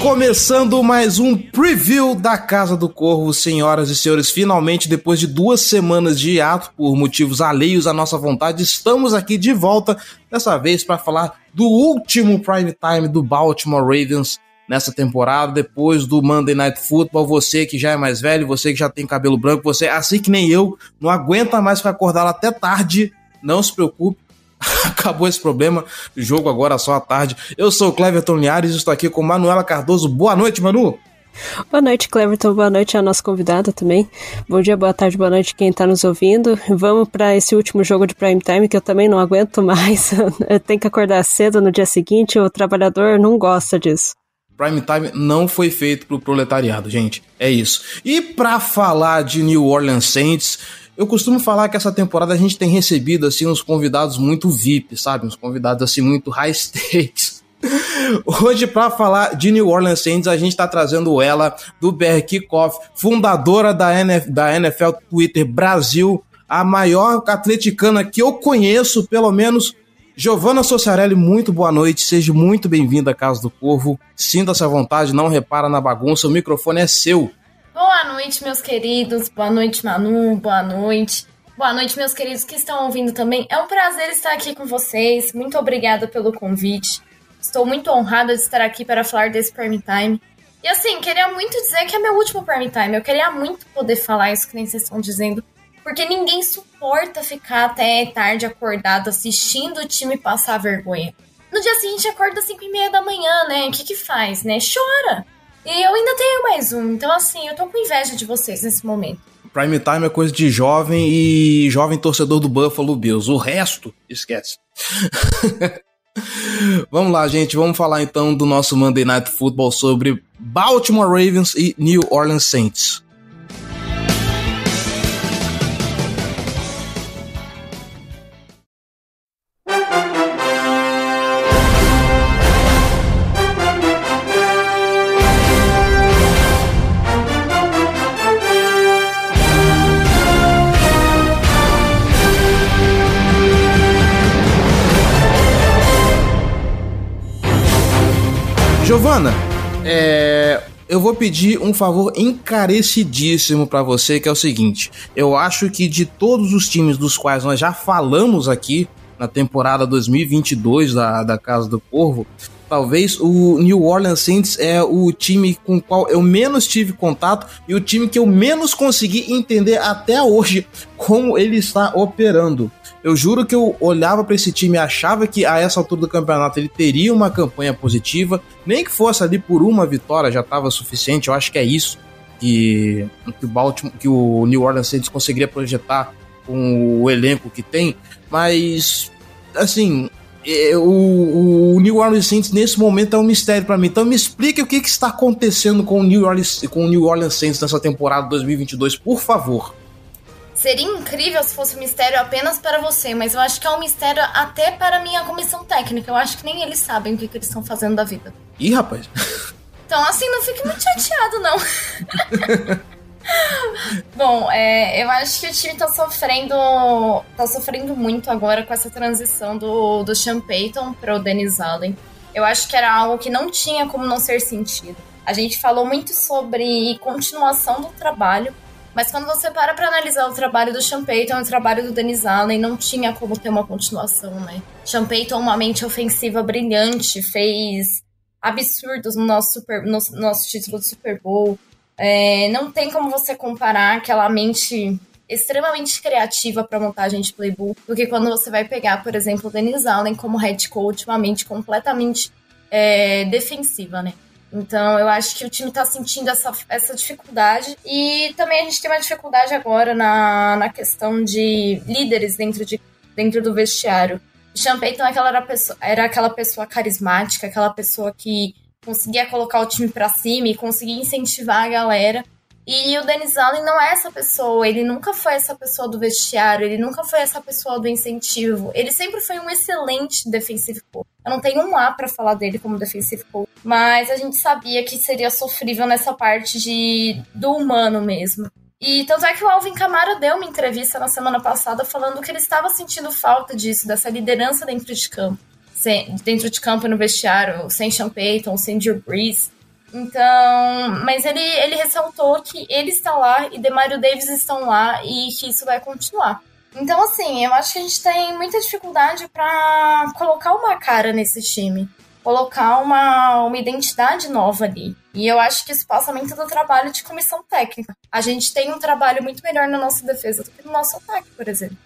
Começando mais um preview da Casa do Corvo, senhoras e senhores. Finalmente, depois de duas semanas de hiato, por motivos alheios à nossa vontade, estamos aqui de volta, dessa vez para falar do último prime time do Baltimore Ravens nessa temporada, depois do Monday Night Football. Você que já é mais velho, você que já tem cabelo branco, você, assim que nem eu, não aguenta mais ficar acordado até tarde, não se preocupe Acabou esse problema. Jogo agora só à tarde. Eu sou o Cleverton Linhares e estou aqui com Manuela Cardoso. Boa noite, Manu. Boa noite, Cleverton. Boa noite à nossa convidada também. Bom dia, boa tarde, boa noite quem está nos ouvindo. Vamos para esse último jogo de prime time que eu também não aguento mais. Tem que acordar cedo no dia seguinte. O trabalhador não gosta disso. Prime Time não foi feito para o proletariado, gente. É isso. E para falar de New Orleans Saints, eu costumo falar que essa temporada a gente tem recebido assim uns convidados muito VIP, sabe? Uns convidados assim muito high stakes. Hoje, para falar de New Orleans Saints, a gente está trazendo ela do BR Kickoff, fundadora da, NF, da NFL Twitter Brasil, a maior atleticana que eu conheço, pelo menos. Giovana Sociarelli, muito boa noite, seja muito bem-vinda à Casa do Corvo. Sinta-se à vontade, não repara na bagunça, o microfone é seu. Boa noite, meus queridos. Boa noite, Manu. Boa noite. Boa noite, meus queridos que estão ouvindo também. É um prazer estar aqui com vocês. Muito obrigada pelo convite. Estou muito honrada de estar aqui para falar desse Prime Time. E assim, queria muito dizer que é meu último Prime Time. Eu queria muito poder falar isso que nem vocês estão dizendo. Porque ninguém suporta ficar até tarde acordado assistindo o time passar vergonha. No dia seguinte acorda às 5 e meia da manhã, né? O que que faz, né? Chora. E eu ainda tenho mais um. Então, assim, eu tô com inveja de vocês nesse momento. Prime Time é coisa de jovem e jovem torcedor do Buffalo Bills. O resto, esquece. vamos lá, gente. Vamos falar então do nosso Monday Night Football sobre Baltimore Ravens e New Orleans Saints. Giovana, é, eu vou pedir um favor encarecidíssimo para você, que é o seguinte: eu acho que de todos os times dos quais nós já falamos aqui na temporada 2022 da, da Casa do Corvo, talvez o New Orleans Saints é o time com o qual eu menos tive contato e o time que eu menos consegui entender até hoje como ele está operando. Eu juro que eu olhava para esse time e achava que a essa altura do campeonato ele teria uma campanha positiva, nem que fosse ali por uma vitória já estava suficiente. Eu acho que é isso que, que o Baltimore, que o New Orleans Saints conseguiria projetar com o elenco que tem, mas assim, o, o, New Orleans Saints nesse momento é um mistério para mim. Então me explique o que, que, está acontecendo com o New Orleans, com o New Orleans Saints nessa temporada 2022, por favor. Seria incrível se fosse um mistério apenas para você, mas eu acho que é um mistério até para a minha comissão técnica. Eu acho que nem eles sabem o que, que eles estão fazendo da vida. Ih, rapaz. Então, assim, não fique muito chateado, não. Bom, é, eu acho que o time tá sofrendo. tá sofrendo muito agora com essa transição do, do Sean Payton para o Dennis Allen. Eu acho que era algo que não tinha como não ser sentido. A gente falou muito sobre continuação do trabalho, mas quando você para pra analisar o trabalho do Sean Payton e o trabalho do Dennis Allen, não tinha como ter uma continuação, né? Sean uma mente ofensiva brilhante, fez absurdos no nosso, super, no nosso título de Super Bowl. É, não tem como você comparar aquela mente extremamente criativa para montagem de playbook do que quando você vai pegar, por exemplo, o Dennis Allen como head coach, uma mente completamente é, defensiva, né? Então, eu acho que o time está sentindo essa, essa dificuldade. E também a gente tem uma dificuldade agora na, na questão de líderes dentro, de, dentro do vestiário. O Sean Payton aquela era, pessoa, era aquela pessoa carismática, aquela pessoa que conseguia colocar o time para cima e conseguia incentivar a galera. E o Dennis Allen não é essa pessoa, ele nunca foi essa pessoa do vestiário, ele nunca foi essa pessoa do incentivo. Ele sempre foi um excelente defensive coach. Eu não tenho um A para falar dele como defensive coach, mas a gente sabia que seria sofrível nessa parte de do humano mesmo. E tanto é que o Alvin Kamara deu uma entrevista na semana passada falando que ele estava sentindo falta disso, dessa liderança dentro de campo. Sem, dentro de campo no vestiário, sem Sean Payton, sem Drew Brees. Então, mas ele, ele ressaltou que ele está lá e Demario Davis estão lá e que isso vai continuar. Então, assim, eu acho que a gente tem muita dificuldade para colocar uma cara nesse time, colocar uma, uma identidade nova ali. E eu acho que isso passa muito do trabalho de comissão técnica. A gente tem um trabalho muito melhor na nossa defesa do que no nosso ataque, por exemplo.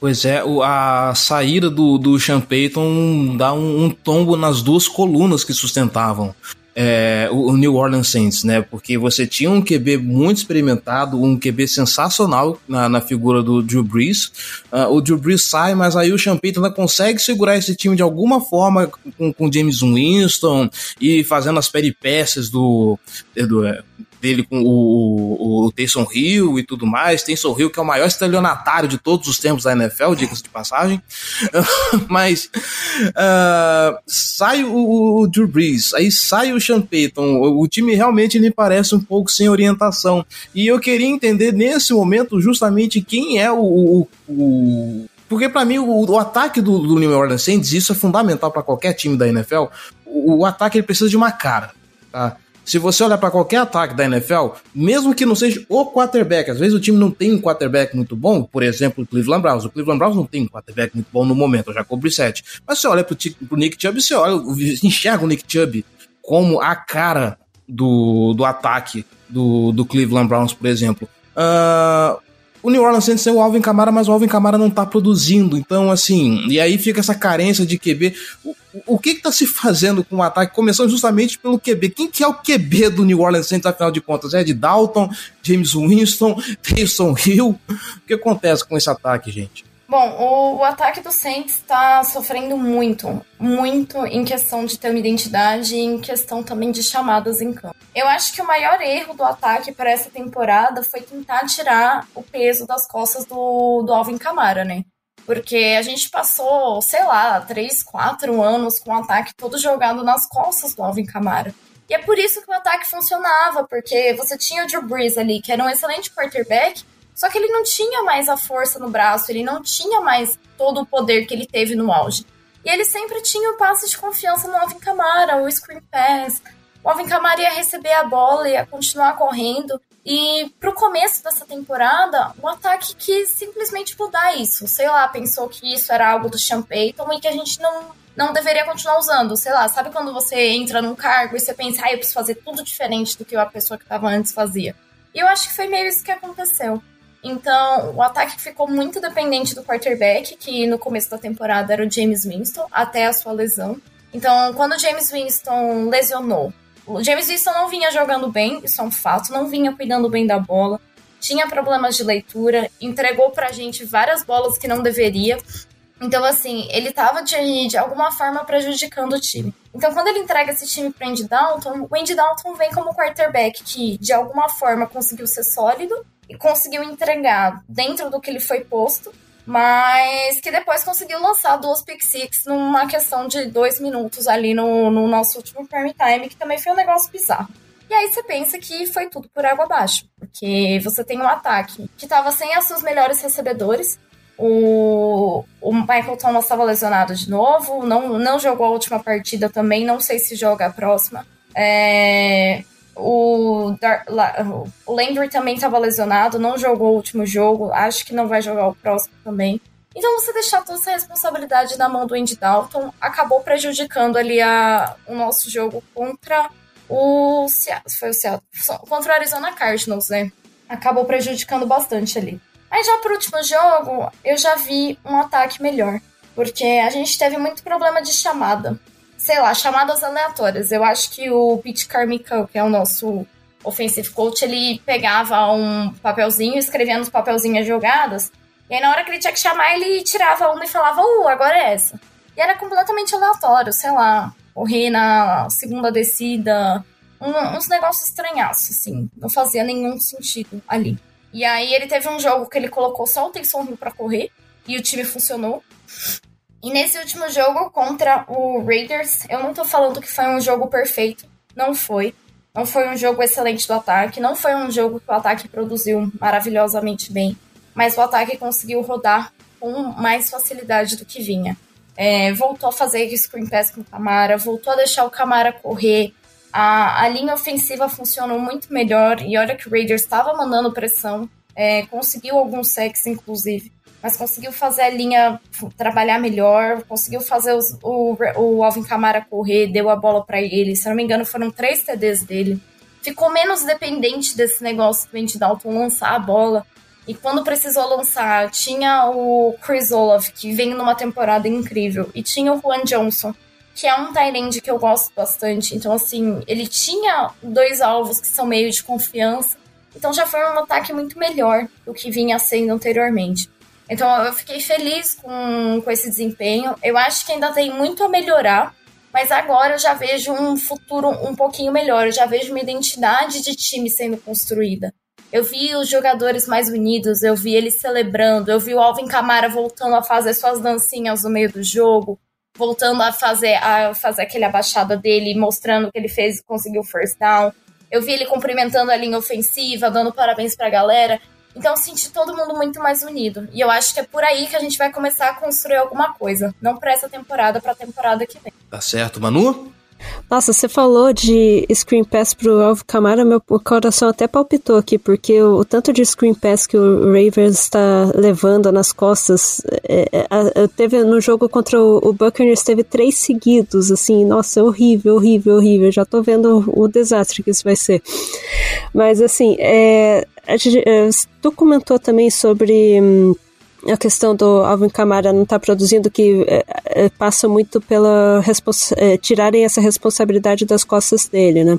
Pois é, a saída do, do Sean Payton dá um, um tombo nas duas colunas que sustentavam é, o New Orleans Saints, né? Porque você tinha um QB muito experimentado, um QB sensacional na, na figura do Drew Brees. Uh, o Drew Brees sai, mas aí o Sean Payton ainda consegue segurar esse time de alguma forma com, James Winston e fazendo as peripécias do, do dele com o, o, o Taysom Hill e tudo mais. Taysom Hill, que é o maior estelionatário de todos os tempos da NFL, diga-se de passagem. Mas uh, sai o, o, Drew Brees, aí sai o Sean Payton. O, o, time realmente me parece um pouco sem orientação. E eu queria entender nesse momento justamente quem é o, o porque para mim o, o, ataque do, do, New Orleans Saints, isso é fundamental para qualquer time da NFL. O, o, ataque ele precisa de uma cara, tá? Se você olhar para qualquer ataque da NFL, mesmo que não seja o quarterback, às vezes o time não tem um quarterback muito bom, por exemplo, o Cleveland Browns. O Cleveland Browns não tem um quarterback muito bom no momento, já cobre 7. Mas você olha pro, pro Nick Chubb, você olha, enxerga o Nick Chubb como a cara do, do ataque do, do Cleveland Browns, por exemplo. Uh, o New Orleans Saints tem o Alvin Kamara, mas o Alvin Kamara não tá produzindo. Então, assim, e aí fica essa carência de QB. O, o que que tá se fazendo com o ataque? Começando justamente pelo QB. Quem que é o QB do New Orleans Saints, afinal de contas? É de Dalton, James Winston, Taysom Hill? O que acontece com esse ataque, gente? Bom, o, o ataque do Saints está sofrendo muito, muito em questão de ter uma identidade e em questão também de chamadas em campo. Eu acho que o maior erro do ataque para essa temporada foi tentar tirar o peso das costas do, do Alvin Kamara, né? Porque a gente passou, sei lá, três, quatro anos com o ataque todo jogado nas costas do Alvin Kamara. E é por isso que o ataque funcionava, porque você tinha o Drew Brees ali, que era um excelente quarterback, só que ele não tinha mais a força no braço, ele não tinha mais todo o poder que ele teve no auge. E ele sempre tinha o passe de confiança no Alvin Kamara, o screen pass. O Alvin Kamara ia receber a bola, ia continuar correndo. E pro começo dessa temporada, o ataque quis simplesmente mudar isso. Sei lá, pensou que isso era algo do Sean e que a gente não, não deveria continuar usando. Sei lá, sabe quando você entra num cargo e você pensa, ah, eu preciso fazer tudo diferente do que a pessoa que estava antes fazia? E eu acho que foi meio isso que aconteceu. Então, o ataque ficou muito dependente do quarterback, que no começo da temporada era o James Winston, até a sua lesão. Então, quando o James Winston lesionou, o James Winston não vinha jogando bem, isso é um fato, não vinha cuidando bem da bola, tinha problemas de leitura, entregou pra gente várias bolas que não deveria. Então, assim, ele tava de, de alguma forma prejudicando o time. Então, quando ele entrega esse time pro Andy Dalton, o Andy Dalton vem como quarterback que, de alguma forma, conseguiu ser sólido e conseguiu entregar dentro do que ele foi posto, mas que depois conseguiu lançar duas pick six numa questão de dois minutos ali no, no nosso último prime time, que também foi um negócio bizarro. E aí você pensa que foi tudo por água abaixo, porque você tem um ataque que estava sem os seus melhores recebedores, o, o Michael Thomas estava lesionado de novo, não, não jogou a última partida também, não sei se joga a próxima. É, o, o Landry também estava lesionado, não jogou o último jogo, acho que não vai jogar o próximo também. Então você deixar toda essa responsabilidade na mão do Andy Dalton acabou prejudicando ali a, o nosso jogo contra o foi o Seattle, contra o Arizona Cardinals, né? Acabou prejudicando bastante ali. Aí já pro último jogo, eu já vi um ataque melhor, porque a gente teve muito problema de chamada sei lá, chamadas aleatórias. Eu acho que o Pete Carmichael, que é o nosso offensive coach, ele pegava um papelzinho, escrevia nos papelzinhos as jogadas, e aí na hora que ele tinha que chamar, ele tirava uma e falava, uh, agora é essa. E era completamente aleatório, sei lá, correr na segunda descida, um, uns negócios estranhaços, assim, não fazia nenhum sentido ali. E aí ele teve um jogo que ele colocou só o Taysom Hill pra correr, e o time funcionou. E nesse último jogo contra o Raiders, eu não tô falando que foi um jogo perfeito, não foi. Não foi um jogo excelente do ataque, não foi um jogo que o ataque produziu maravilhosamente bem, mas o ataque conseguiu rodar com mais facilidade do que vinha. É, voltou a fazer screen pass com o Camara, voltou a deixar o Camara correr, A, a linha ofensiva funcionou muito melhor e olha que o Raiders estava mandando pressão, é, conseguiu alguns sacks, inclusive, mas conseguiu fazer a linha trabalhar melhor, conseguiu fazer os, o, o Alvin Kamara correr, deu a bola para ele. Se não me engano, foram três TDs dele. Ficou menos dependente desse negócio Andy Dalton lançar a bola. E quando precisou lançar, tinha o Chris Olaf, que vem numa temporada incrível, e tinha o Juan Johnson, que é um Tyrande que eu gosto bastante. Então, assim, ele tinha dois alvos que são meio de confiança. Então já foi um ataque muito melhor do que vinha sendo anteriormente. Então eu fiquei feliz com, com esse desempenho. Eu acho que ainda tem muito a melhorar, mas agora eu já vejo um futuro um pouquinho melhor. Eu já vejo uma identidade de time sendo construída. Eu vi os jogadores mais unidos, eu vi eles celebrando, eu vi o Alvin Camara voltando a fazer suas dancinhas no meio do jogo, voltando a fazer, a fazer aquele abaixada dele, mostrando que ele fez, conseguiu first down. Eu vi ele cumprimentando a linha ofensiva, dando parabéns pra galera. Então eu senti todo mundo muito mais unido. E eu acho que é por aí que a gente vai começar a construir alguma coisa. Não para essa temporada, pra temporada que vem. Tá certo, Manu? Nossa, você falou de Screen Pass pro Alvo Camara, meu coração até palpitou aqui, porque o, o tanto de Screen Pass que o Ravens está levando nas costas, é, é, teve no jogo contra o, o Buccaneers, teve três seguidos, assim, nossa, horrível, horrível, horrível, já tô vendo o, o desastre que isso vai ser. Mas, assim, a é, tu comentou também sobre... Hum, a questão do Alvin Camara não estar tá produzindo, que é, passa muito pela é, tirarem essa responsabilidade das costas dele, né?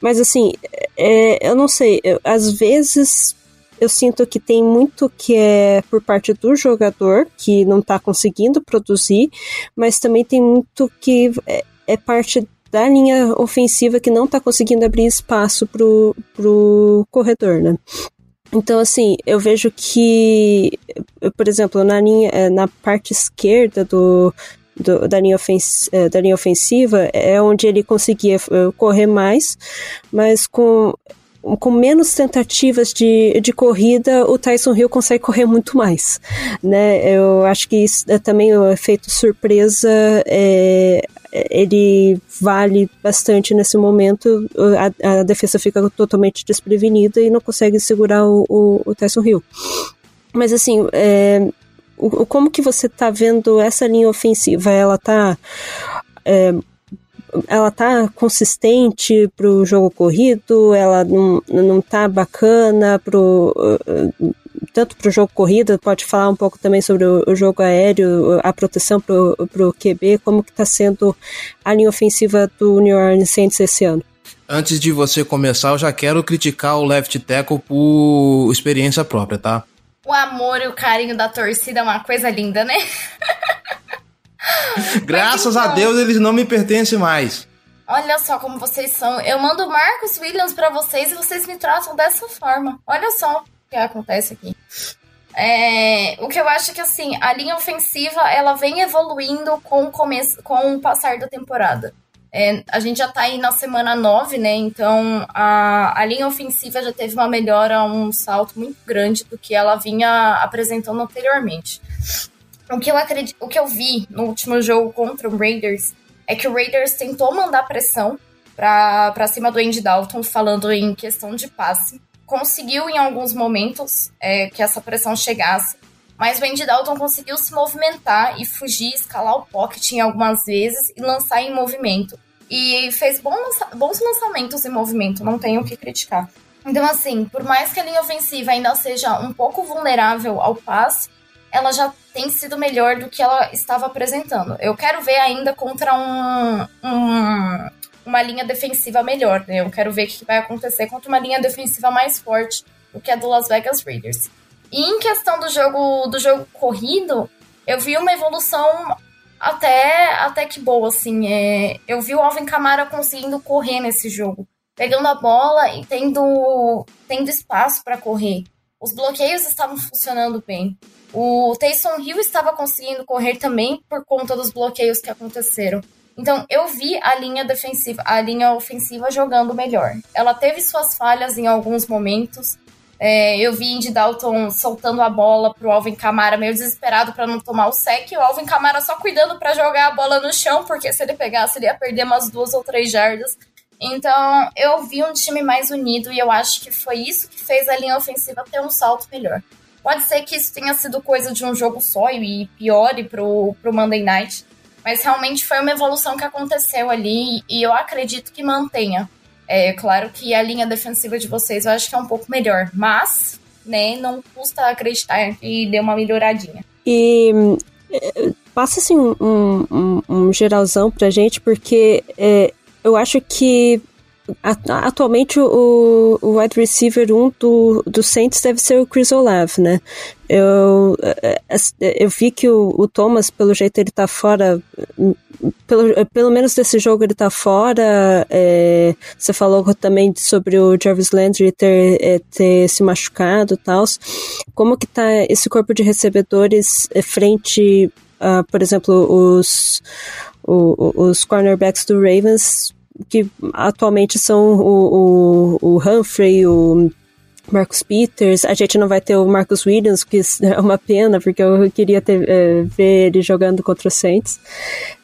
Mas assim, é, eu não sei, eu, às vezes eu sinto que tem muito que é por parte do jogador que não está conseguindo produzir, mas também tem muito que é parte da linha ofensiva que não está conseguindo abrir espaço pro, pro corredor, né? Então, assim, eu vejo que, por exemplo, na, linha, eh, na parte esquerda do, do, da, linha eh, da linha ofensiva é onde ele conseguia eh, correr mais, mas com com menos tentativas de, de corrida, o Tyson Hill consegue correr muito mais, né? Eu acho que isso, é também o efeito surpresa é, ele vale bastante nesse momento. A, a, defesa fica totalmente desprevenida e não consegue segurar o, o, o Tyson Hill. Mas assim, é, o, como que você está vendo essa linha ofensiva? Ela está é, ela tá consistente pro jogo corrido, ela não, não tá bacana pro tanto pro jogo corrida, pode falar um pouco também sobre o, o jogo aéreo, a proteção pro, pro QB, como que tá sendo a linha ofensiva do New Orleans Saints esse ano. Antes de você começar, eu já quero criticar o left tackle por experiência própria, tá? O amor e o carinho da torcida é uma coisa linda, né? Graças então, a Deus eles não me pertencem mais. Olha só como vocês são. Eu mando Marcos Williams para vocês e vocês me tratam dessa forma. Olha só o que acontece aqui. É, o que eu acho que assim, a linha ofensiva ela vem evoluindo com o começo, com o passar da temporada. É, a gente já tá aí na semana 9, né? Então a, a linha ofensiva já teve uma melhora, um salto muito grande do que ela vinha apresentando anteriormente. O que eu acredito, o que eu vi no último jogo contra o Raiders é que o Raiders tentou mandar pressão para cima do Andy Dalton, falando em questão de passe. Conseguiu em alguns momentos é, que essa pressão chegasse, mas o Andy Dalton conseguiu se movimentar e fugir, escalar o pocket em algumas vezes e lançar em movimento. E fez bons, bons lançamentos em movimento, não tenho o que criticar. Então, assim, por mais que a linha ofensiva ainda seja um pouco vulnerável ao passe, ela já tem sido melhor do que ela estava apresentando. Eu quero ver ainda contra um, um uma linha defensiva melhor, né? Eu quero ver o que vai acontecer contra uma linha defensiva mais forte do que a do Las Vegas Raiders. E em questão do jogo do jogo corrido, eu vi uma evolução até, até que boa, assim. É, eu vi o Alvin Kamara conseguindo correr nesse jogo, pegando a bola e tendo, tendo espaço para correr. Os bloqueios estavam funcionando bem. O Taysom Hill estava conseguindo correr também por conta dos bloqueios que aconteceram. Então, eu vi a linha defensiva, a linha ofensiva jogando melhor. Ela teve suas falhas em alguns momentos. É, eu vi Indy Dalton soltando a bola pro Alvin Kamara meio desesperado para não tomar o sec. E o Alvin Kamara só cuidando para jogar a bola no chão, porque se ele pegasse, ele ia perder umas duas ou três jardas. Então, eu vi um time mais unido e eu acho que foi isso que fez a linha ofensiva ter um salto melhor. Pode ser que isso tenha sido coisa de um jogo só e piore pro, pro Monday Night, mas realmente foi uma evolução que aconteceu ali e eu acredito que mantenha. É claro que a linha defensiva de vocês eu acho que é um pouco melhor, mas né, não custa acreditar que deu uma melhoradinha. E é, passa assim um, um, um geralzão pra gente, porque é, eu acho que Atualmente o, o wide receiver 1 do, do Saints deve ser o Chris Olave, né? Eu, é, é, eu vi que o, o Thomas, pelo jeito, ele tá fora. Pelo, pelo menos desse jogo ele tá fora. É, você falou também sobre o Jarvis Landry ter, é, ter se machucado e tal. Como que tá esse corpo de recebedores frente a, por exemplo, os, os cornerbacks do Ravens que atualmente são o, o, o Humphrey, o Marcus Peters. A gente não vai ter o Marcus Williams, que é uma pena, porque eu queria ter, é, ver ele jogando contra o Saints,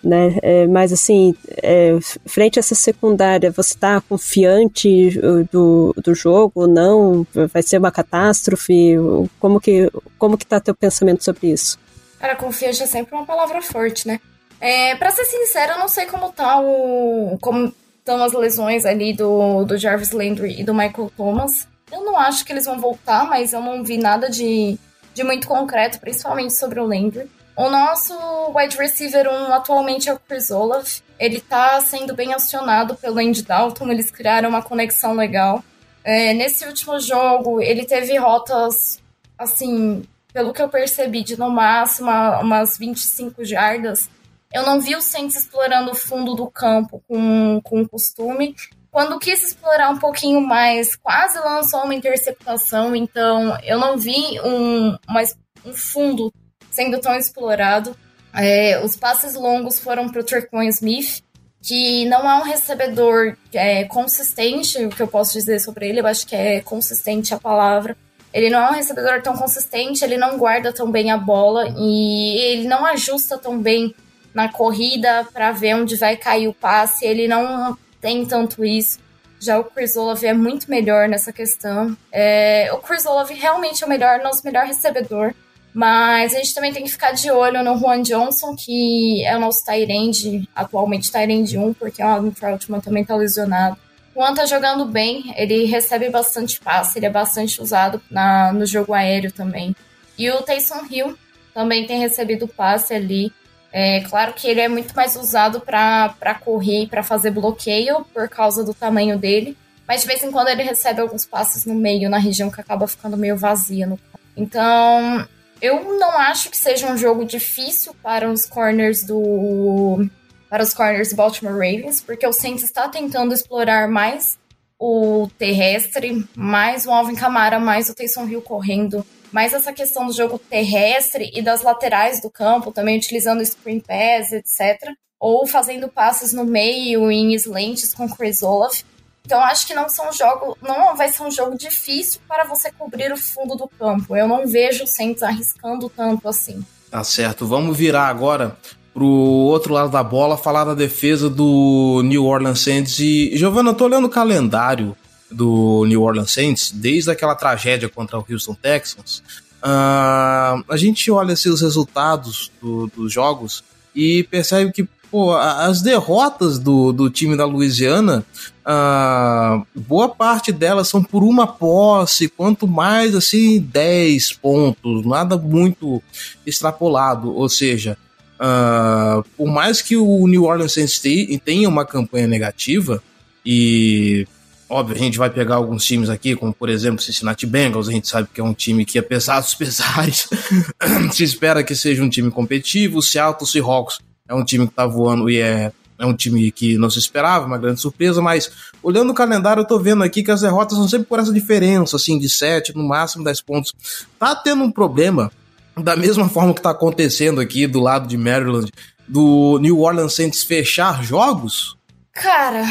né? É, mas assim, é, frente a essa secundária, você está confiante do, do jogo ou não? Vai ser uma catástrofe? Como que, como que tá teu pensamento sobre isso? Cara, confiante é sempre uma palavra forte, né? É, pra ser sincera, eu não sei como tá o. como estão as lesões ali do, do Jarvis Landry e do Michael Thomas. Eu não acho que eles vão voltar, mas eu não vi nada de, de muito concreto, principalmente sobre o Landry. O nosso wide receiver 1 atualmente é o Chris Olaf. Ele tá sendo bem acionado pelo Andy Dalton, eles criaram uma conexão legal. É, nesse último jogo, ele teve rotas, assim, pelo que eu percebi, de no máximo umas 25 jardas eu não vi o Saints explorando o fundo do campo com, com costume. Quando quis explorar um pouquinho mais, quase lançou uma interceptação, então eu não vi um, uma, um fundo sendo tão explorado. É, os passes longos foram para o Trequan Smith, que não é um recebedor é, consistente, o que eu posso dizer sobre ele, eu acho que é consistente a palavra. Ele não é um recebedor tão consistente, ele não guarda tão bem a bola e ele não ajusta tão bem na corrida para ver onde vai cair o passe. Ele não tem tanto isso. Já o Chris Olave é muito melhor nessa questão. É, o Olave realmente é o melhor, nosso melhor recebedor. Mas a gente também tem que ficar de olho no Juan Johnson, que é o nosso Tyrande, atualmente Tyrande 1, porque o Alan Troutman também tá lesionado. O Juan tá jogando bem, ele recebe bastante passe, ele é bastante usado na, no jogo aéreo também. E o Taysom Hill também tem recebido passe ali. É claro que ele é muito mais usado para correr e para fazer bloqueio por causa do tamanho dele, mas de vez em quando ele recebe alguns passes no meio, na região que acaba ficando meio vazia. No... Então, eu não acho que seja um jogo difícil para os corners do para os corners do Baltimore Ravens, porque o Saints está tentando explorar mais o terrestre, mais o Alvin Kamara, mais o Taysom Hill correndo mas essa questão do jogo terrestre e das laterais do campo, também utilizando screen pass, etc. Ou fazendo passes no meio em slants com Chris Olaf. Então acho que não são jogo, não vai ser um jogo difícil para você cobrir o fundo do campo. Eu não vejo o Saints arriscando tanto assim. Tá certo. Vamos virar agora pro outro lado da bola, falar da defesa do New Orleans Saints. E, Giovanna, eu tô olhando o calendário do New Orleans Saints, desde aquela tragédia contra o Houston Texans, uh, a gente olha assim, os resultados do, dos jogos e percebe que pô, as derrotas do, do time da Louisiana, uh, boa parte delas são por uma posse, quanto mais assim 10 pontos, nada muito extrapolado, ou seja, uh, por mais que o New Orleans Saints tenha uma campanha negativa e Óbvio, a gente vai pegar alguns times aqui, como por exemplo Cincinnati Bengals, a gente sabe que é um time que, apesar dos pesares, se espera que seja um time competitivo. Seattle Seahawks é um time que tá voando e é, é um time que não se esperava, uma grande surpresa, mas olhando o calendário, eu tô vendo aqui que as derrotas são sempre por essa diferença, assim, de 7, no máximo 10 pontos. Tá tendo um problema, da mesma forma que tá acontecendo aqui do lado de Maryland, do New Orleans Saints fechar jogos? Cara,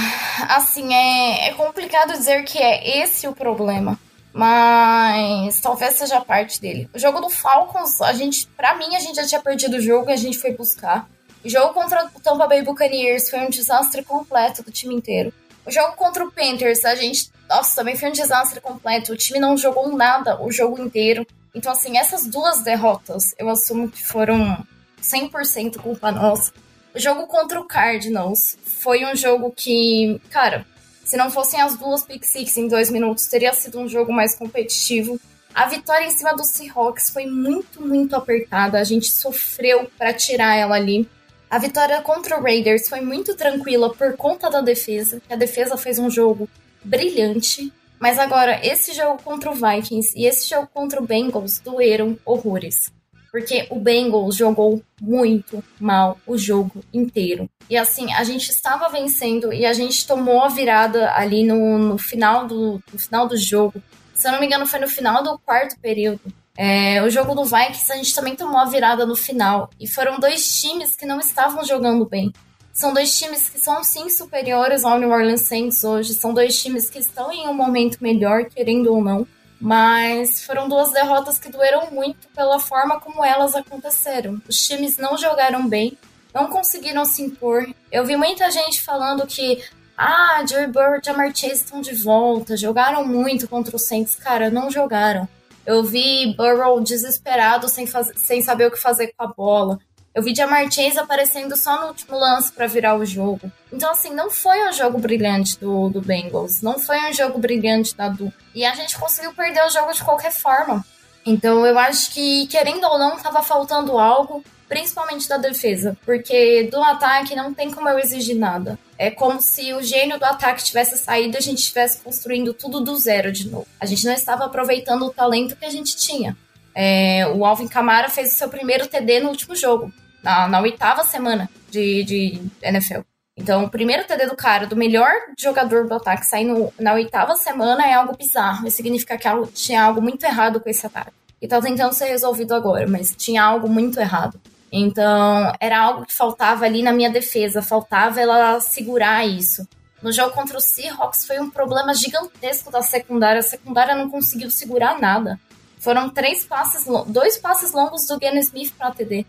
assim, é, é complicado dizer que é esse o problema. Mas talvez seja parte dele. O jogo do Falcons, a gente, para mim, a gente já tinha perdido o jogo e a gente foi buscar. O jogo contra o Tampa Bay Buccaneers foi um desastre completo do time inteiro. O jogo contra o Panthers, a gente. Nossa, também foi um desastre completo. O time não jogou nada o jogo inteiro. Então, assim, essas duas derrotas, eu assumo que foram 100% culpa nossa. O jogo contra o Cardinals foi um jogo que, cara, se não fossem as duas pick six em dois minutos, teria sido um jogo mais competitivo. A vitória em cima do Seahawks foi muito, muito apertada. A gente sofreu para tirar ela ali. A vitória contra o Raiders foi muito tranquila por conta da defesa. A defesa fez um jogo brilhante. Mas agora, esse jogo contra o Vikings e esse jogo contra o Bengals doeram horrores. Porque o Bengals jogou muito mal o jogo inteiro. E assim, a gente estava vencendo e a gente tomou a virada ali no, no final, do, no final do jogo. Se eu não me engano, foi no final do quarto período. É, o jogo do Vikings a gente também tomou a virada no final. E foram dois times que não estavam jogando bem. São dois times que são sim superiores ao New Orleans Saints hoje. São dois times que estão em um momento melhor, querendo ou não. Mas foram duas derrotas que doeram muito pela forma como elas aconteceram. Os times não jogaram bem, não conseguiram se impor. Eu vi muita gente falando que ah, Joey Burrow e Jamar Chase estão de volta, jogaram muito contra o Saints. Cara, não jogaram. Eu vi Burrow desesperado, sem, sem saber o que fazer com a bola. Eu vi Chase aparecendo só no último lance para virar o jogo. Então, assim, não foi um jogo brilhante do, do Bengals. Não foi um jogo brilhante da Du. E a gente conseguiu perder o jogo de qualquer forma. Então, eu acho que, querendo ou não, tava faltando algo principalmente da defesa, porque do ataque não tem como eu exigir nada. É como se o gênio do ataque tivesse saído e a gente estivesse construindo tudo do zero de novo. A gente não estava aproveitando o talento que a gente tinha. É, o Alvin Kamara fez o seu primeiro TD no último jogo, na, na oitava semana de, de NFL. Então, o primeiro TD do cara, do melhor jogador do ataque, saindo na oitava semana é algo bizarro. Isso significa que algo, tinha algo muito errado com esse ataque. E tá tentando ser resolvido agora, mas tinha algo muito errado. Então, era algo que faltava ali na minha defesa, faltava ela segurar isso. No jogo contra o Seahawks foi um problema gigantesco da secundária. A secundária não conseguiu segurar nada. Foram três passes, dois passes longos do Glenn Smith para TD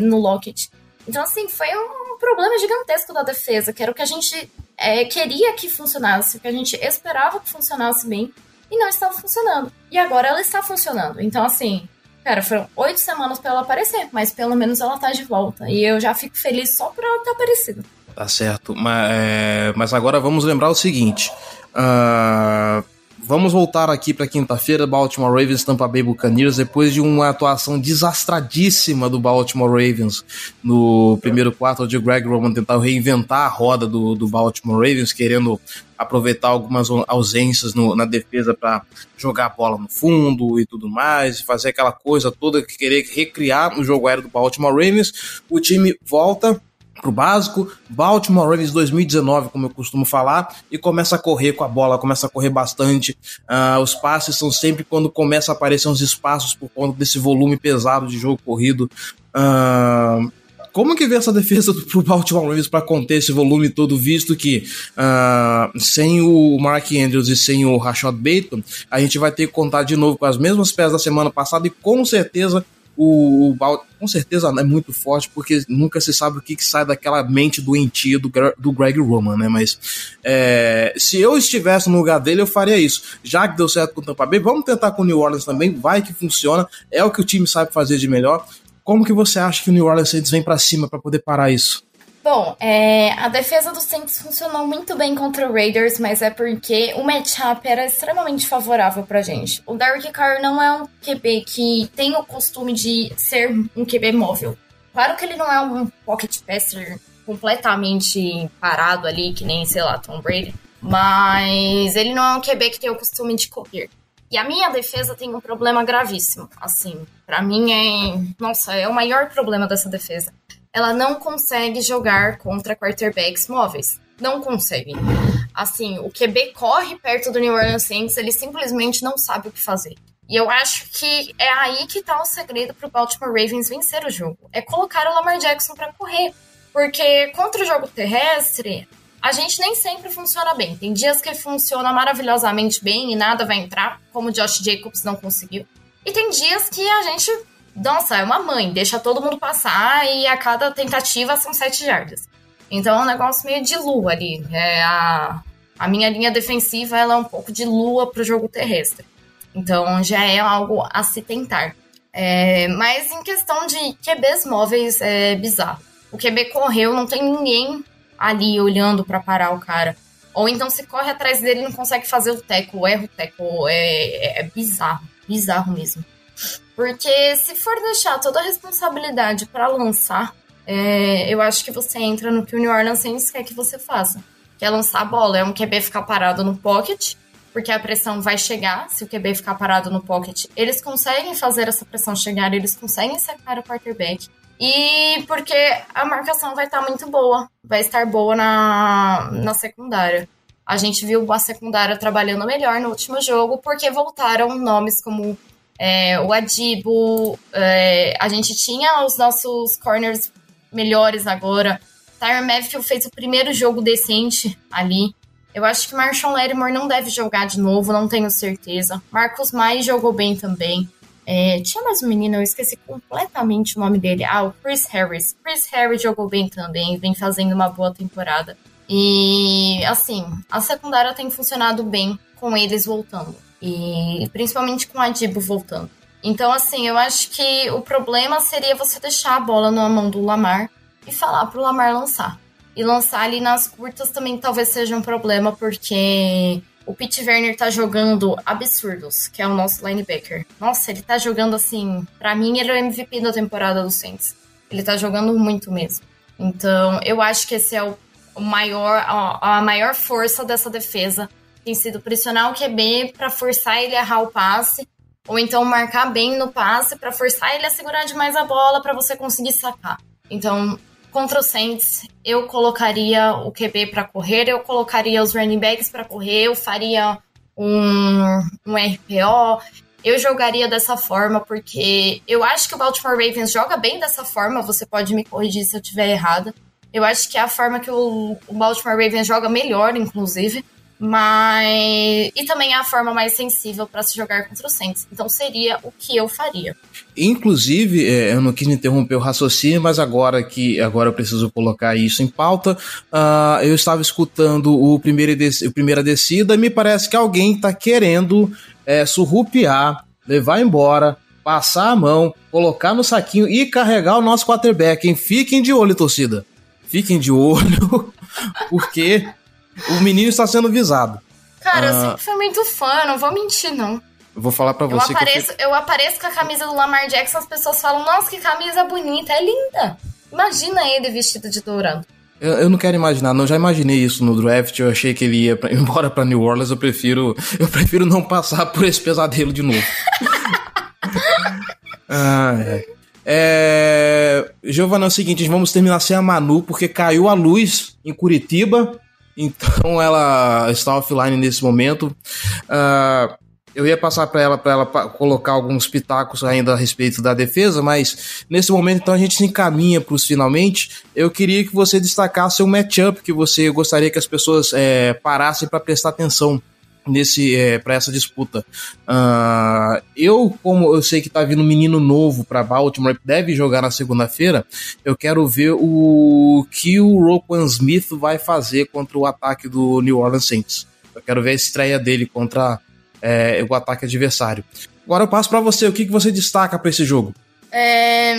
no Lockett. Então, assim, foi um problema gigantesco da defesa, que era o que a gente é, queria que funcionasse, o que a gente esperava que funcionasse bem, e não estava funcionando. E agora ela está funcionando. Então, assim, Cara, foram oito semanas pra ela aparecer, mas pelo menos ela tá de volta. E eu já fico feliz só por ela ter aparecido. Tá certo. Mas, é, mas agora vamos lembrar o seguinte. Uh, Vamos voltar aqui para quinta-feira, Baltimore Ravens Tampa Bay Buccaneers, depois de uma atuação desastradíssima do Baltimore Ravens no primeiro quarto, onde o Greg Roman tentar reinventar a roda do, do Baltimore Ravens, querendo aproveitar algumas ausências no, na defesa para jogar a bola no fundo e tudo mais, fazer aquela coisa toda, querer recriar o jogo aéreo do Baltimore Ravens. O time volta pro básico, Baltimore Ravens 2019, como eu costumo falar, e começa a correr com a bola, começa a correr bastante. Uh, os passes são sempre quando começa a aparecer uns espaços por conta desse volume pesado de jogo corrido. Uh, como que vê essa defesa do pro Baltimore Ravens para conter esse volume todo, visto que uh, sem o Mark Andrews e sem o Rashad Bateman, a gente vai ter que contar de novo com as mesmas peças da semana passada e com certeza o, o com certeza é muito forte, porque nunca se sabe o que, que sai daquela mente doentia do, do Greg Roman, né? Mas é, se eu estivesse no lugar dele, eu faria isso. Já que deu certo com o Tampa Bay, vamos tentar com o New Orleans também, vai que funciona, é o que o time sabe fazer de melhor. Como que você acha que o New Orleans Saints vem para cima para poder parar isso? Bom, é, a defesa do Saints funcionou muito bem contra o Raiders, mas é porque o matchup era extremamente favorável pra gente. O Derek Carr não é um QB que tem o costume de ser um QB móvel. Claro que ele não é um pocket passer completamente parado ali, que nem, sei lá, Tom Brady, mas ele não é um QB que tem o costume de correr. E a minha defesa tem um problema gravíssimo. Assim, para mim é. Nossa, é o maior problema dessa defesa ela não consegue jogar contra quarterbacks móveis. Não consegue. Assim, o QB corre perto do New Orleans Saints, ele simplesmente não sabe o que fazer. E eu acho que é aí que tá o segredo pro Baltimore Ravens vencer o jogo. É colocar o Lamar Jackson para correr. Porque contra o jogo terrestre, a gente nem sempre funciona bem. Tem dias que funciona maravilhosamente bem e nada vai entrar, como o Josh Jacobs não conseguiu. E tem dias que a gente nossa, é uma mãe, deixa todo mundo passar e a cada tentativa são sete jardas. Então é um negócio meio de lua ali. É a, A minha linha defensiva ela é um pouco de lua para o jogo terrestre. Então já é algo a se tentar. É, mas em questão de QBs móveis é bizarro. O QB correu, não tem ninguém ali olhando para parar o cara. Ou então se corre atrás dele não consegue fazer o teco, erra o teco. É, é bizarro, bizarro mesmo. Porque se for deixar toda a responsabilidade para lançar, é, eu acho que você entra no que o New Orleans Saints quer que você faça. Que é lançar a bola. É um QB ficar parado no pocket, porque a pressão vai chegar. Se o QB ficar parado no pocket, eles conseguem fazer essa pressão chegar, eles conseguem sacar o quarterback. E porque a marcação vai estar muito boa, vai estar boa na, na secundária. A gente viu a secundária trabalhando melhor no último jogo, porque voltaram nomes como é, o Adibo, é, a gente tinha os nossos corners melhores agora. Tyron Matthew fez o primeiro jogo decente ali. Eu acho que Marshall Lattimore não deve jogar de novo, não tenho certeza. Marcos Mai jogou bem também. É, tinha mais um menino, eu esqueci completamente o nome dele. Ah, o Chris Harris. Chris Harris jogou bem também, vem fazendo uma boa temporada. E, assim, a secundária tem funcionado bem com eles voltando. E principalmente com a Dibo voltando. Então, assim, eu acho que o problema seria você deixar a bola na mão do Lamar e falar pro Lamar lançar. E lançar ali nas curtas também talvez seja um problema, porque o Pete Werner tá jogando absurdos, que é o nosso linebacker. Nossa, ele tá jogando assim. para mim, ele é o MVP da temporada do Saints. Ele tá jogando muito mesmo. Então, eu acho que esse é o maior, a maior força dessa defesa tem sido pressionar o QB para forçar ele a errar o passe, ou então marcar bem no passe para forçar ele a segurar demais a bola para você conseguir sacar. Então, contra o Saints, eu colocaria o QB para correr, eu colocaria os running backs para correr, eu faria um, um RPO, eu jogaria dessa forma, porque eu acho que o Baltimore Ravens joga bem dessa forma, você pode me corrigir se eu estiver errada. Eu acho que é a forma que o, o Baltimore Ravens joga melhor, inclusive. Mas. E também é a forma mais sensível para se jogar contra o Saints. Então seria o que eu faria. Inclusive, é, eu não quis interromper o raciocínio, mas agora que agora eu preciso colocar isso em pauta, uh, eu estava escutando o primeiro o primeira descida e me parece que alguém está querendo é, surrupiar, levar embora, passar a mão, colocar no saquinho e carregar o nosso quarterback. Hein? Fiquem de olho, torcida. Fiquem de olho, porque o menino está sendo visado. Cara, eu ah. sempre fui muito fã, não vou mentir, não. Eu vou falar para você eu apareço, eu, eu apareço com a camisa do Lamar Jackson, as pessoas falam, nossa, que camisa bonita, é linda. Imagina ele vestido de dourado. Eu, eu, não quero imaginar, não. Já imaginei isso no draft. Eu achei que ele ia pra, embora para New Orleans. Eu prefiro, eu prefiro não passar por esse pesadelo de novo. ah, é. é. Giovana, é o seguinte: vamos terminar sem a Manu, porque caiu a luz em Curitiba. Então ela está offline nesse momento. Uh, eu ia passar para ela para ela colocar alguns pitacos ainda a respeito da defesa, mas nesse momento então a gente se encaminha para os finalmente. Eu queria que você destacasse um matchup que você gostaria que as pessoas é, parassem para prestar atenção nesse é, para essa disputa. Uh, eu, como eu sei que tá vindo um menino novo para Baltimore, deve jogar na segunda-feira, eu quero ver o que o Roquan Smith vai fazer contra o ataque do New Orleans Saints. Eu quero ver a estreia dele contra é, o ataque adversário. Agora eu passo para você, o que, que você destaca para esse jogo? É,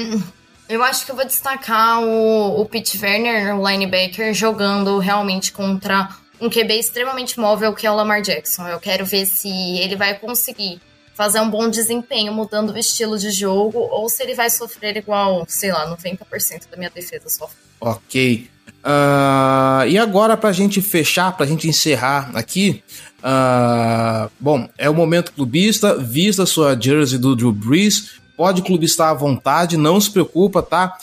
eu acho que eu vou destacar o, o Pete Werner, o linebacker, jogando realmente contra um QB extremamente móvel que é o Lamar Jackson. Eu quero ver se ele vai conseguir fazer um bom desempenho mudando o estilo de jogo ou se ele vai sofrer igual, sei lá, 90% da minha defesa sofre. Ok. Uh, e agora, para a gente fechar, para a gente encerrar aqui, uh, bom, é o momento clubista, vista sua jersey do Drew Brees, pode clubistar à vontade, não se preocupa, tá?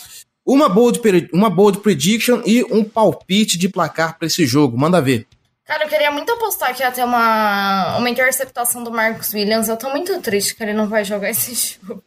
Uma bold, uma bold prediction e um palpite de placar para esse jogo. Manda ver. Cara, eu queria muito apostar que ia ter uma, uma interceptação do Marcos Williams. Eu tô muito triste que ele não vai jogar esse jogo.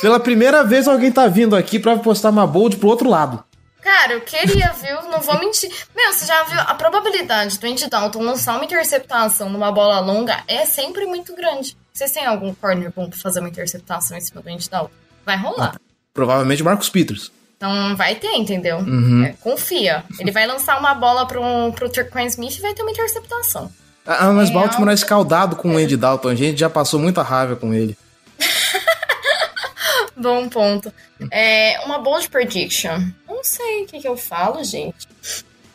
Pela primeira vez alguém tá vindo aqui para apostar uma bold pro outro lado. Cara, eu queria, viu? Não vou mentir. Meu, você já viu? A probabilidade do Andy Dalton lançar uma interceptação numa bola longa é sempre muito grande. Vocês têm algum corner bom pra fazer uma interceptação em cima do Andy Dalton? Vai rolar. Provavelmente Marcos Peters. Então vai ter, entendeu? Uhum. É, confia. Ele vai lançar uma bola pro, pro Turquoise Smith e vai ter uma interceptação. Ah, mas é Baltimore é escaldado com o Andy Dalton. A gente já passou muita raiva com ele. Bom ponto. É, uma bold prediction. Não sei o que, que eu falo, gente.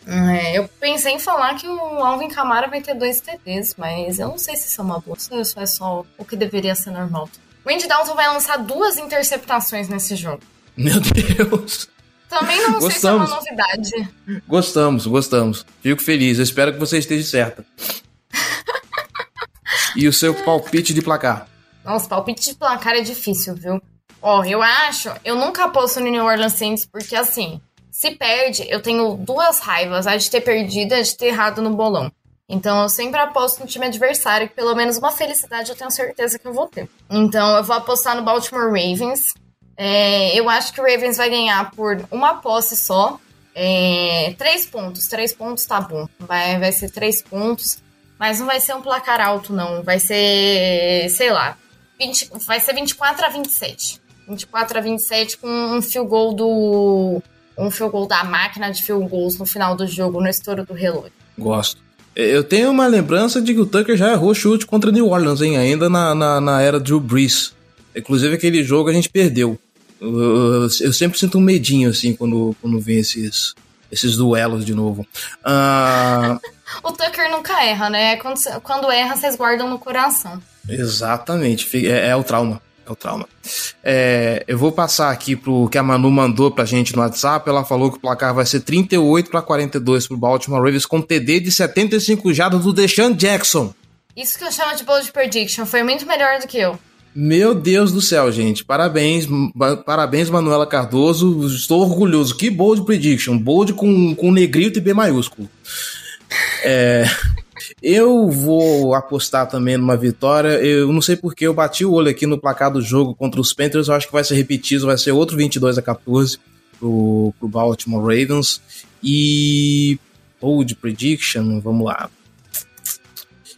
É, eu pensei em falar que o Alvin Kamara vai ter dois TDs, mas eu não sei se isso é uma boa. Isso é só o que deveria ser normal. O Andy Dalton vai lançar duas interceptações nesse jogo. Meu Deus. Também não gostamos. sei se é uma novidade. Gostamos, gostamos. Fico feliz. Eu espero que você esteja certa. e o seu palpite de placar? Nossa, palpite de placar é difícil, viu? Ó, eu acho, eu nunca aposto no New Orleans Saints porque assim, se perde, eu tenho duas raivas, a de ter perdido e a de ter errado no bolão. Então eu sempre aposto no time adversário, que pelo menos uma felicidade eu tenho certeza que eu vou ter. Então eu vou apostar no Baltimore Ravens. É, eu acho que o Ravens vai ganhar por uma posse só. É, três pontos. Três pontos tá bom. Vai, vai ser três pontos. Mas não vai ser um placar alto, não. Vai ser, sei lá, 20, vai ser 24 a 27. 24 a 27 com um field goal do. Um field goal da máquina de field goals no final do jogo, no estouro do relógio. Gosto. Eu tenho uma lembrança de que o Tucker já errou chute contra New Orleans, hein? Ainda na, na, na era Drew Brees. Inclusive aquele jogo a gente perdeu. Eu, eu, sempre sinto um medinho, assim, quando, quando vem esses, esses duelos de novo. Uh... o Tucker nunca erra, né? Quando, quando erra, vocês guardam no coração. Exatamente, é, é o trauma. É o trauma. É, eu vou passar aqui pro que a Manu mandou pra gente no WhatsApp. Ela falou que o placar vai ser 38 para 42 pro Baltimore Ravens com TD de 75 jardas do Deshaun Jackson. Isso que eu chamo de bold prediction. Foi muito melhor do que eu. Meu Deus do céu, gente. Parabéns, parabéns, Manuela Cardoso. Estou orgulhoso. Que bold prediction. Bold com, com negrito e B maiúsculo. É, eu vou apostar também numa vitória. Eu não sei porque eu bati o olho aqui no placar do jogo contra os Panthers. Eu acho que vai ser repetido, vai ser outro 22 a 14 pro, pro Baltimore Ravens. E bold prediction, vamos lá.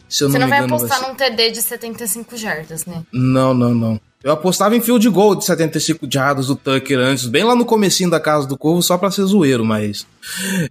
Se eu Você não, não vai engano, apostar vai num TD de 75 jardas, né? Não, não, não. Eu apostava em field goal de 75 jardas do Tucker antes, bem lá no comecinho da Casa do Corvo, só pra ser zoeiro, mas...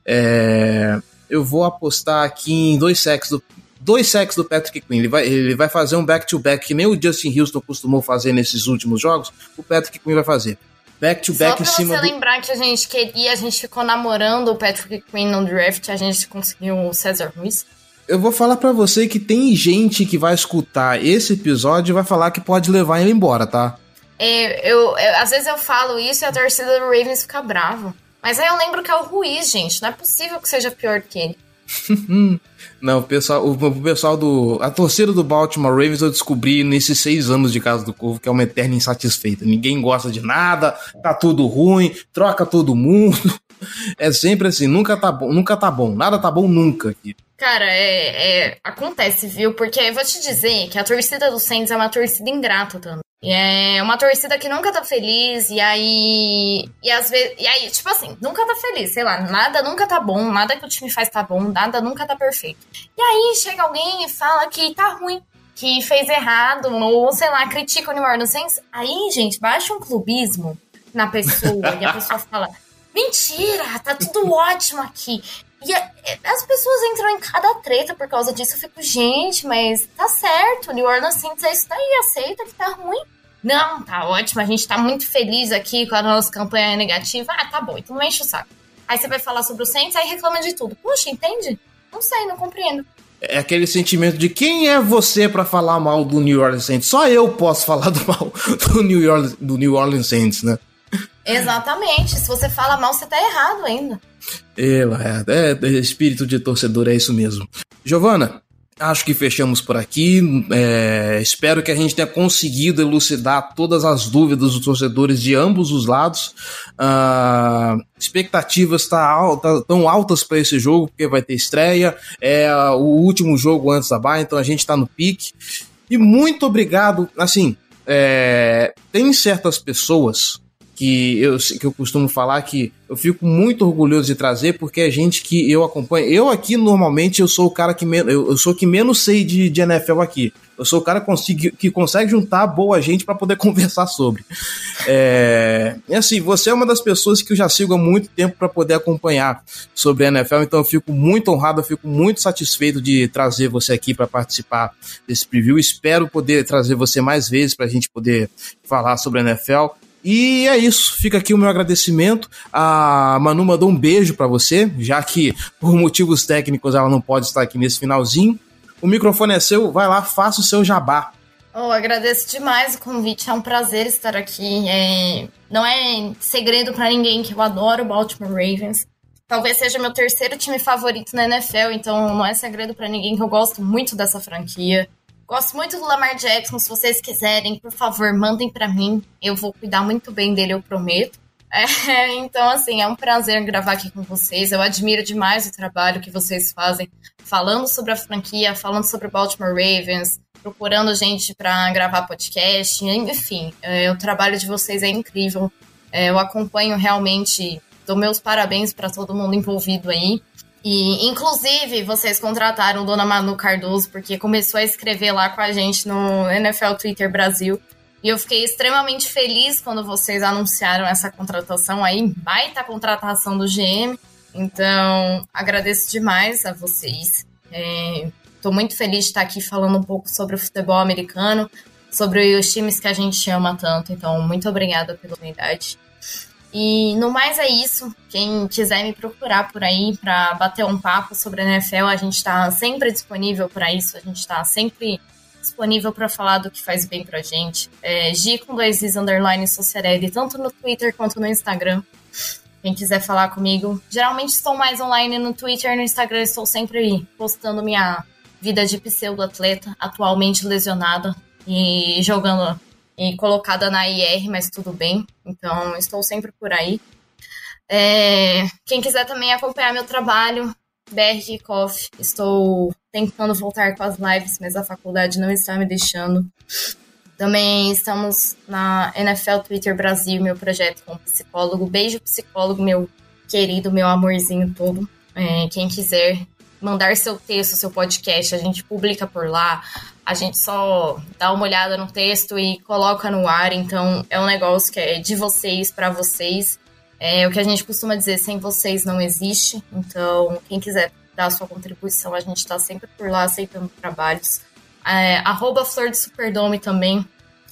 É, eu vou apostar aqui em dois sacks do, dois sacks do Patrick Quinn. Ele vai, ele vai fazer um back-to-back -back, que nem o Justin Houston costumou fazer nesses últimos jogos. O Patrick Quinn vai fazer. Back-to-back -back em cima você lembrar que a gente queria, a gente ficou namorando o Patrick Quinn no draft, a gente conseguiu o Cesar Ruiz eu vou falar para você que tem gente que vai escutar esse episódio e vai falar que pode levar ele embora, tá? É, eu, eu, às vezes eu falo isso e a torcida do Ravens fica bravo. Mas aí eu lembro que é o Ruiz, gente. Não é possível que seja pior que ele. Não, o pessoal, o, o, pessoal do. A torcida do Baltimore Ravens eu descobri nesses seis anos de Casa do Corvo que é uma eterna insatisfeita. Ninguém gosta de nada, tá tudo ruim, troca todo mundo. É sempre assim, nunca tá bom, nunca tá bom, nada tá bom nunca aqui. Cara, é, é, acontece, viu? Porque eu vou te dizer que a torcida do Saints é uma torcida ingrata também. É uma torcida que nunca tá feliz, e aí. E às vezes. E aí, tipo assim, nunca tá feliz, sei lá, nada nunca tá bom, nada que o time faz tá bom, nada nunca tá perfeito. E aí chega alguém e fala que tá ruim, que fez errado, ou sei lá, critica o New Orleans. Aí, gente, baixa um clubismo na pessoa, e a pessoa fala. Mentira, tá tudo ótimo aqui. E as pessoas entram em cada treta por causa disso. Eu fico, gente, mas tá certo. New Orleans Saints é isso daí, aceita que tá ruim. Não, tá ótimo, a gente tá muito feliz aqui com a nossa campanha negativa. Ah, tá bom, então não enche o saco. Aí você vai falar sobre o Saints, aí reclama de tudo. Puxa, entende? Não sei, não compreendo. É aquele sentimento de quem é você para falar mal do New Orleans Saints? Só eu posso falar do mal do New Orleans, do New Orleans Saints, né? Exatamente. Se você fala mal, você tá errado ainda. Ela é, é, espírito de torcedor, é isso mesmo. Giovana, acho que fechamos por aqui. É, espero que a gente tenha conseguido elucidar todas as dúvidas dos torcedores de ambos os lados. Uh, expectativas tá alta, tão altas para esse jogo, porque vai ter estreia. É o último jogo antes da Bahia, então a gente está no pique. E muito obrigado. Assim, é, tem certas pessoas que eu, que eu costumo falar que eu fico muito orgulhoso de trazer, porque é gente que eu acompanho. Eu aqui, normalmente, eu sou o cara que menos. Eu, eu sou que menos sei de, de NFL aqui. Eu sou o cara que, que consegue juntar boa gente para poder conversar sobre. É, e assim, você é uma das pessoas que eu já sigo há muito tempo para poder acompanhar sobre a NFL, então eu fico muito honrado, eu fico muito satisfeito de trazer você aqui para participar desse preview. Espero poder trazer você mais vezes para a gente poder falar sobre a NFL. E é isso, fica aqui o meu agradecimento. A Manu mandou um beijo para você, já que por motivos técnicos ela não pode estar aqui nesse finalzinho. O microfone é seu, vai lá, faça o seu jabá. Oh, agradeço demais o convite, é um prazer estar aqui. É... Não é segredo para ninguém que eu adoro o Baltimore Ravens. Talvez seja meu terceiro time favorito na NFL, então não é segredo para ninguém que eu gosto muito dessa franquia. Gosto muito do Lamar Jackson. Se vocês quiserem, por favor, mandem para mim. Eu vou cuidar muito bem dele, eu prometo. É, então, assim, é um prazer gravar aqui com vocês. Eu admiro demais o trabalho que vocês fazem, falando sobre a franquia, falando sobre o Baltimore Ravens, procurando gente para gravar podcast. Enfim, é, o trabalho de vocês é incrível. É, eu acompanho realmente. Dou meus parabéns para todo mundo envolvido aí. E, inclusive, vocês contrataram Dona Manu Cardoso, porque começou a escrever lá com a gente no NFL Twitter Brasil. E eu fiquei extremamente feliz quando vocês anunciaram essa contratação aí, baita contratação do GM. Então, agradeço demais a vocês. Estou é, muito feliz de estar aqui falando um pouco sobre o futebol americano, sobre os times que a gente ama tanto. Então, muito obrigada pela oportunidade. E no mais é isso. Quem quiser me procurar por aí para bater um papo sobre a NFL, a gente está sempre disponível para isso. A gente está sempre disponível para falar do que faz bem pra gente. É, G com dois is underline Sociarelli, tanto no Twitter quanto no Instagram. Quem quiser falar comigo. Geralmente estou mais online no Twitter e no Instagram. Estou sempre postando minha vida de pseudo-atleta, atualmente lesionada e jogando e colocada na IR, mas tudo bem. Então, estou sempre por aí. É, quem quiser também acompanhar meu trabalho, BR Kickoff, estou tentando voltar com as lives, mas a faculdade não está me deixando. Também estamos na NFL Twitter Brasil, meu projeto com psicólogo. Beijo, psicólogo, meu querido, meu amorzinho todo. É, quem quiser mandar seu texto, seu podcast, a gente publica por lá a gente só dá uma olhada no texto e coloca no ar. Então, é um negócio que é de vocês para vocês. É o que a gente costuma dizer: sem vocês não existe. Então, quem quiser dar sua contribuição, a gente está sempre por lá aceitando trabalhos. É, arroba Flor de Superdome também.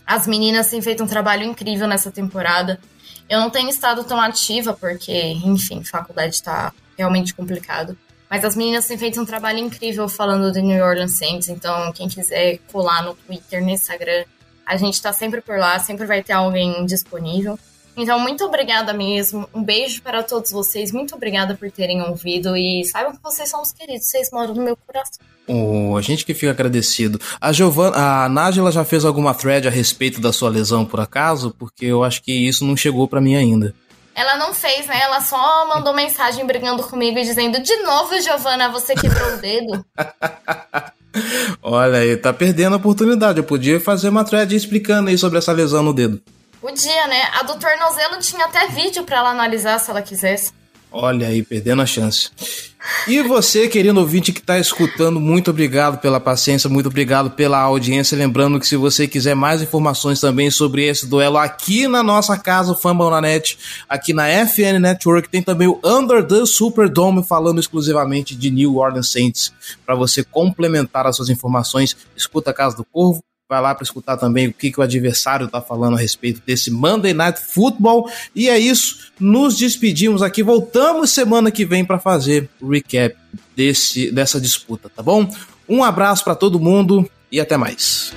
As meninas têm feito um trabalho incrível nessa temporada. Eu não tenho estado tão ativa porque, enfim, faculdade está realmente complicado. Mas as meninas têm feito um trabalho incrível falando do New Orleans Saints, então quem quiser colar no Twitter, no Instagram, a gente tá sempre por lá, sempre vai ter alguém disponível. Então, muito obrigada mesmo. Um beijo para todos vocês. Muito obrigada por terem ouvido. E saibam que vocês são os queridos. Vocês moram no meu coração. Oh, a gente que fica agradecido. A Giovana, a Nájila já fez alguma thread a respeito da sua lesão, por acaso? Porque eu acho que isso não chegou para mim ainda. Ela não fez, né? Ela só mandou mensagem brigando comigo e dizendo: De novo, Giovana, você quebrou o dedo. Olha aí, tá perdendo a oportunidade. Eu podia fazer uma thread explicando aí sobre essa lesão no dedo. Podia, né? A do tornozelo tinha até vídeo para ela analisar se ela quisesse. Olha aí, perdendo a chance. E você, querido ouvinte que está escutando, muito obrigado pela paciência, muito obrigado pela audiência. Lembrando que se você quiser mais informações também sobre esse duelo aqui na nossa casa, Fumble na Net, aqui na FN Network, tem também o Under the Superdome falando exclusivamente de New Orleans Saints. Para você complementar as suas informações, escuta a Casa do Corvo, vai lá para escutar também o que, que o adversário está falando a respeito desse Monday Night Football. E é isso, nos despedimos aqui, voltamos semana que vem para fazer o recap desse, dessa disputa, tá bom? Um abraço para todo mundo e até mais.